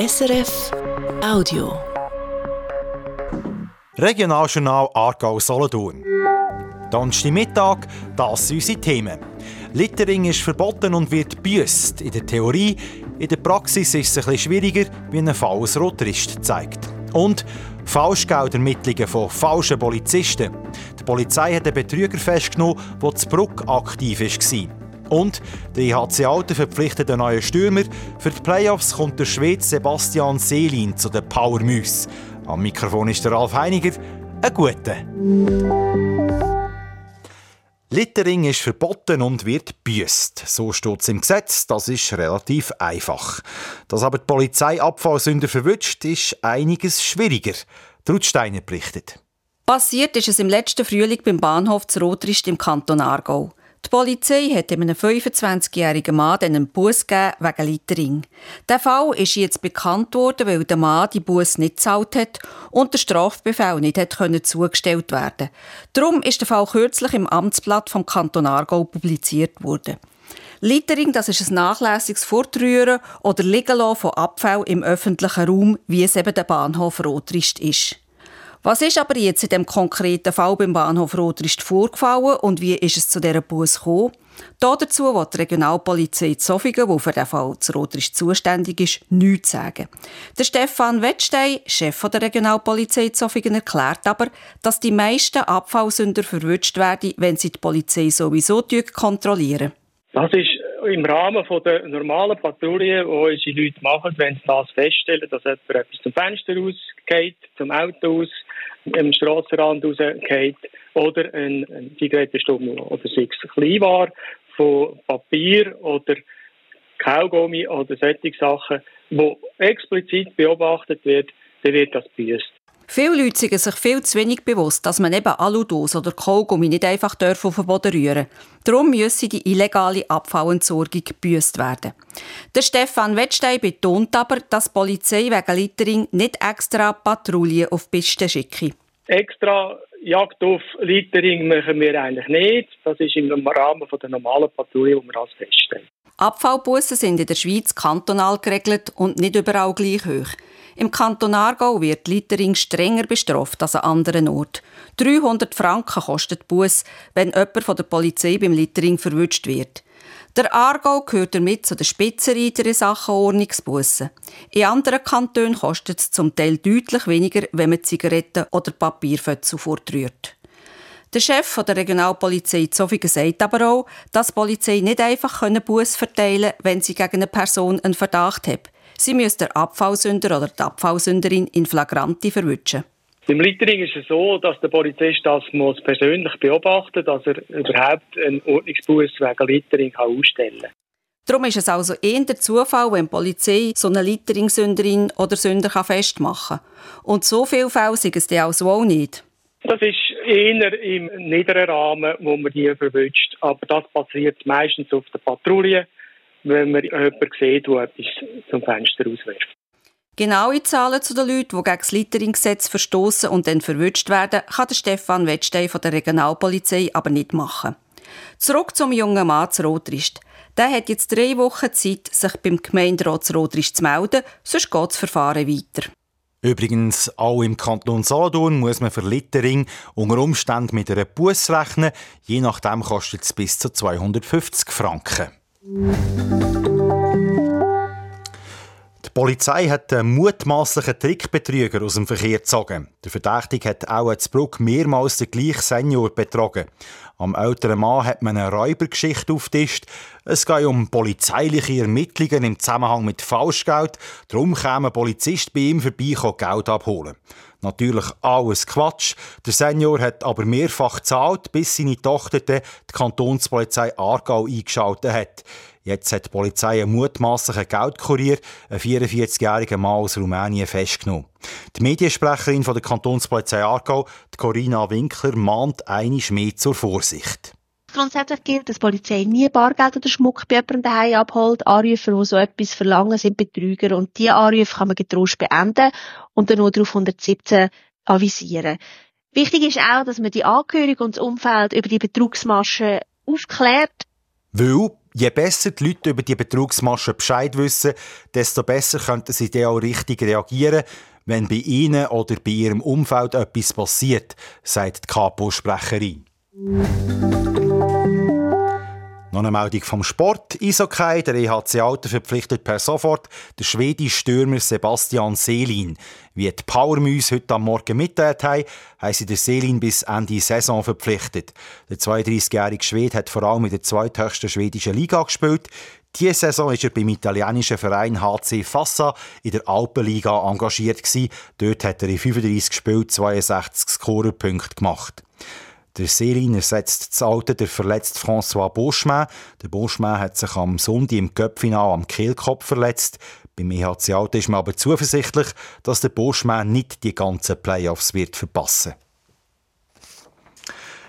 SRF Audio. Regionaljournal Aargau-Solothurn. Donnerstag Mittag, das sind unsere Themen. Littering ist verboten und wird büßt. In der Theorie, in der Praxis ist es ein bisschen schwieriger, wie ein Fall Rotrist zeigt. Und Falschgeldermittlungen von falschen Polizisten. Die Polizei hat einen Betrüger festgenommen, der zu Bruck aktiv war. Und der IHC Alten verpflichtet einen neuen Stürmer. Für die Playoffs kommt der Schwede Sebastian Seelin zu den Power Muse. Am Mikrofon ist der Ralf Heiniger. Ein guter. Littering ist verboten und wird büßt. So steht es im Gesetz. Das ist relativ einfach. Dass aber die Polizei Abfallsünder verwünscht, ist einiges schwieriger. Trutsteiner berichtet. Passiert ist es im letzten Frühling beim Bahnhof zu Rotrist im Kanton Aargau. Die Polizei hat einem 25-jährigen Mann einen Bus wegen Littering. Der Fall ist jetzt bekannt worden, weil der Mann die Bus nicht gezahlt hat und der Strafbefehl nicht hat zugestellt werden. Darum ist der Fall kürzlich im Amtsblatt vom Kanton Aargau publiziert worden. Littering, das ist ein nachlässiges Fortrühren oder Liegen von Abfall im öffentlichen Raum, wie es eben der Bahnhof Rotrist ist. Was ist aber jetzt in dem konkreten Fall beim Bahnhof Rotrist vorgefallen und wie ist es zu dieser Bus gekommen? Dazu will die Regionalpolizei Zofingen, die für den Fall zu Rotrist zuständig ist, nichts sagen. Der Stefan Wettstein, Chef der Regionalpolizei Zofingen, erklärt aber, dass die meisten Abfallsünder verwünscht werden, wenn sie die Polizei sowieso kontrollieren. Das ist im Rahmen der normalen Patrouille, die unsere Leute machen, wenn sie das feststellen, dass jemand etwas zum Fenster rausgeht, zum Auto aus, am Strassenrand rausgeht oder ein, ein Zigarettenstummel oder sei es Kleinware von Papier oder Kaugummi oder solche Sachen, wo explizit beobachtet wird, dann wird das büßt. Viele Leute sind sich viel zu wenig bewusst, dass man eben Aludose oder Kaugummi nicht einfach auf den Boden rühren darf. Darum müsse die illegale Abfallentsorgung gebüßt werden. Der Stefan Wettstein betont aber, dass die Polizei wegen Littering nicht extra Patrouillen auf die Piste schicke. Extra Jagd auf Littering machen wir eigentlich nicht. Das ist im Rahmen der normalen Patrouille, die wir als feststellen. Abfallbussen sind in der Schweiz kantonal geregelt und nicht überall gleich hoch. Im Kanton Aargau wird Littering strenger bestraft als an anderen Orten. 300 Franken kostet Bus, wenn jemand von der Polizei beim Littering verwünscht wird. Der Aargau gehört damit zu den Spitzenreiter in Sachen Ordnungsbussen. In anderen Kantonen kostet es zum Teil deutlich weniger, wenn man Zigaretten oder Papierfötze fortrührt. Der Chef der Regionalpolizei Zofingen sagt aber auch, dass die Polizei nicht einfach Bus verteilen kann, wenn sie gegen eine Person einen Verdacht hat. Sie müssen den Abfallsünder oder die Abfallsünderin in Flagranti verwünschen. Im Littering ist es so, dass der Polizist das muss persönlich beobachten muss, dass er überhaupt einen Ordnungsbuß wegen Littering ausstellen kann. Darum ist es also eher der Zufall, wenn die Polizei so eine Littering-Sünderin oder Sünder festmachen kann. Und so viele Fälle sind es dann also auch nicht. Das ist eher im niederen Rahmen, wo man die verwünscht. Aber das passiert meistens auf der Patrouille wenn man jemanden sieht, der etwas zum Fenster auswirft. Genaue Zahlen zu den Leuten, die gegen das Littering-Gesetz verstoßen und dann verwünscht werden, kann der Stefan Wettstein von der Regionalpolizei aber nicht machen. Zurück zum jungen Mann zu Rotrist. Der hat jetzt drei Wochen Zeit, sich beim Gemeinderat zu Rotrist zu melden, sonst geht das Verfahren weiter. Übrigens, auch im Kanton Solothurn muss man für Littering unter Umständen mit einer Bus rechnen. Je nachdem kostet es bis zu 250 Franken. Polizei hat einen mutmaßlichen Trickbetrüger aus dem Verkehr gezogen. Der Verdächtige hat auch in Bruck mehrmals den gleichen Senior betrogen. Am älteren Mann hat man eine Räubergeschichte auftischt. Es geht um polizeiliche Ermittlungen im Zusammenhang mit Falschgeld. Darum kam ein Polizist bei ihm vorbei, Geld abholen. Natürlich alles Quatsch. Der Senior hat aber mehrfach gezahlt, bis seine Tochter die Kantonspolizei Aargau eingeschaltet hat. Jetzt hat die Polizei einen mutmaßlichen Geldkurier, einen 44-jährigen Mann aus Rumänien, festgenommen. Die Mediensprecherin von der Kantonspolizei Aargau, Corinna Winkler, mahnt einisch mehr zur Vorsicht. Grundsätzlich gilt, dass die Polizei nie Bargeld oder Schmuck bei jemandem daheim abholt. Anrufer, die so etwas verlangen, sind Betrüger und diese Anrufe kann man getrost beenden und dann nur darauf 117 avisieren. Wichtig ist auch, dass man die Angehörigen und das Umfeld über die Betrugsmasche aufklärt. Weil je besser die Leute über die Betrugsmasche Bescheid wissen, desto besser könnten sie dann auch richtig reagieren, wenn bei ihnen oder bei ihrem Umfeld etwas passiert, sagt die Kapo-Sprecherin. Noch eine Meldung vom Sport. Eishockey, der EHC Alter verpflichtet per sofort den schwedischen Stürmer Sebastian Selin. Wie die Powermüs heute am Morgen mitteilt haben, haben sie den Selin bis Ende Saison verpflichtet. Der 32-jährige Schwede hat vor allem in der zweithöchsten schwedischen Liga gespielt. Diese Saison war er beim italienischen Verein HC Fassa in der Alpenliga engagiert. Dort hat er in 35 Spielen 62 Scorerpunkte gemacht. Der Selin ersetzt das Alte der verletzte François Beauchemin. Der Beauchemin hat sich am Sonntag im Köpfinal am Kehlkopf verletzt. Beim EHC Alte ist man aber zuversichtlich, dass der Beauchemin nicht die ganzen Playoffs wird verpassen wird.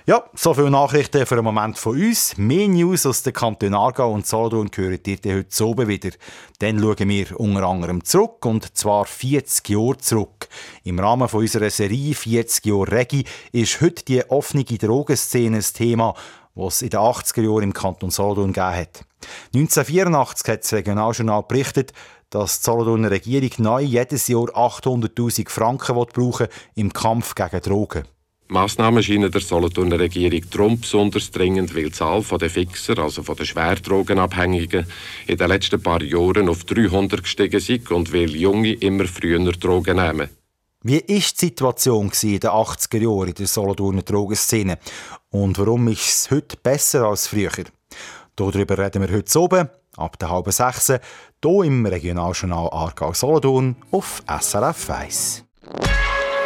Ja, so viele Nachrichten für einen Moment von uns. Mehr News aus den Kantonen Aargau und Solothurn gehört ihr heute oben wieder. Dann schauen wir unter anderem zurück, und zwar 40 Jahre zurück. Im Rahmen von unserer Serie 40 Jahre Regi ist heute die offene Drogenszene ein Thema, was in den 80er Jahren im Kanton Solothurn gegeben hat. 1984 hat das Regionaljournal berichtet, dass die Solothurner Regierung neu jedes Jahr 800'000 Franken brauchen im Kampf gegen Drogen. Massnahmen scheinen der Solothurner Regierung darum besonders dringend, weil die Zahl der Fixer, also den Schwerdrogenabhängigen, in den letzten paar Jahren auf 300 gestiegen ist und weil Junge immer früher Drogen nehmen. Wie war die Situation in den 80er Jahren in der Solothurner Drogenszene? Und warum ist es heute besser als früher? Darüber reden wir heute oben, ab der halben sechs, hier im Regionaljournal Aargau-Solothurn auf SRF 1.